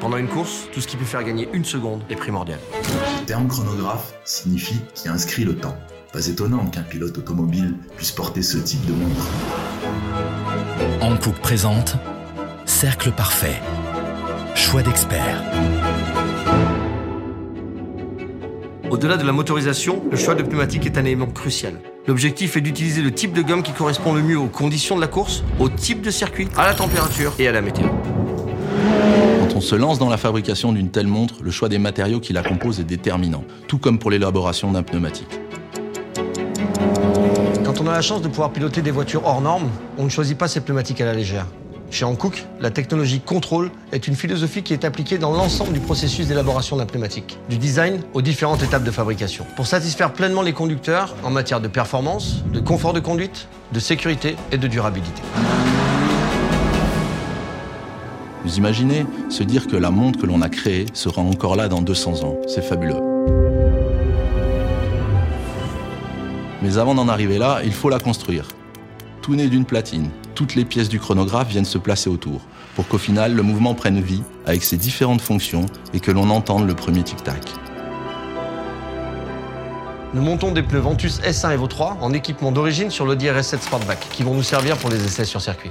Pendant une course, tout ce qui peut faire gagner une seconde est primordial. Le terme chronographe signifie qui inscrit le temps. Pas étonnant qu'un pilote automobile puisse porter ce type de montre. Hankook présente Cercle parfait. Choix d'expert. Au-delà de la motorisation, le choix de pneumatique est un élément crucial. L'objectif est d'utiliser le type de gomme qui correspond le mieux aux conditions de la course, au type de circuit, à la température et à la météo. On se lance dans la fabrication d'une telle montre, le choix des matériaux qui la composent est déterminant, tout comme pour l'élaboration d'un pneumatique. Quand on a la chance de pouvoir piloter des voitures hors normes, on ne choisit pas ces pneumatiques à la légère. Chez Hankook, la technologie contrôle est une philosophie qui est appliquée dans l'ensemble du processus d'élaboration d'un pneumatique, du design aux différentes étapes de fabrication, pour satisfaire pleinement les conducteurs en matière de performance, de confort de conduite, de sécurité et de durabilité. Vous imaginez se dire que la montre que l'on a créée sera encore là dans 200 ans. C'est fabuleux. Mais avant d'en arriver là, il faut la construire. Tout né d'une platine, toutes les pièces du chronographe viennent se placer autour, pour qu'au final le mouvement prenne vie avec ses différentes fonctions et que l'on entende le premier tic-tac. Nous montons des pneus Ventus S1 Evo 3 en équipement d'origine sur l'Audi RS7 Sportback, qui vont nous servir pour les essais sur circuit.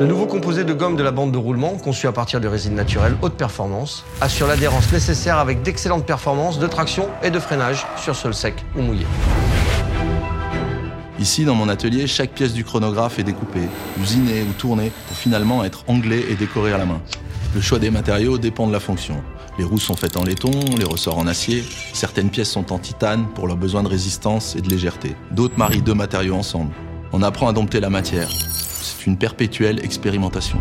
Le nouveau composé de gomme de la bande de roulement, conçu à partir de résine naturelle haute performance, assure l'adhérence nécessaire avec d'excellentes performances de traction et de freinage sur sol sec ou mouillé. Ici, dans mon atelier, chaque pièce du chronographe est découpée, usinée ou tournée pour finalement être anglée et décorée à la main. Le choix des matériaux dépend de la fonction. Les roues sont faites en laiton, les ressorts en acier. Certaines pièces sont en titane pour leurs besoins de résistance et de légèreté. D'autres marient deux matériaux ensemble. On apprend à dompter la matière. Une perpétuelle expérimentation.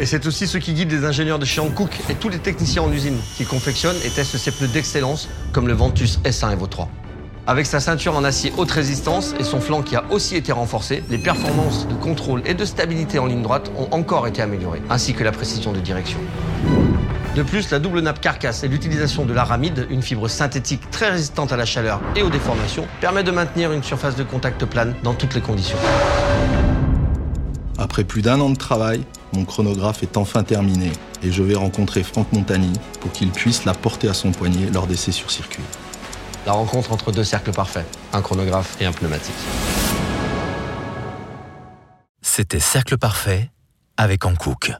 Et c'est aussi ce qui guide les ingénieurs de chez Hankook et tous les techniciens en usine qui confectionnent et testent ces pneus d'excellence comme le Ventus S1 Evo 3. Avec sa ceinture en acier haute résistance et son flanc qui a aussi été renforcé, les performances de contrôle et de stabilité en ligne droite ont encore été améliorées, ainsi que la précision de direction. De plus, la double nappe carcasse et l'utilisation de l'aramide, une fibre synthétique très résistante à la chaleur et aux déformations, permet de maintenir une surface de contact plane dans toutes les conditions. Après plus d'un an de travail, mon chronographe est enfin terminé et je vais rencontrer Franck Montagny pour qu'il puisse la porter à son poignet lors d'essais sur circuit. La rencontre entre deux cercles parfaits, un chronographe et un pneumatique. C'était Cercle Parfait avec Hankook.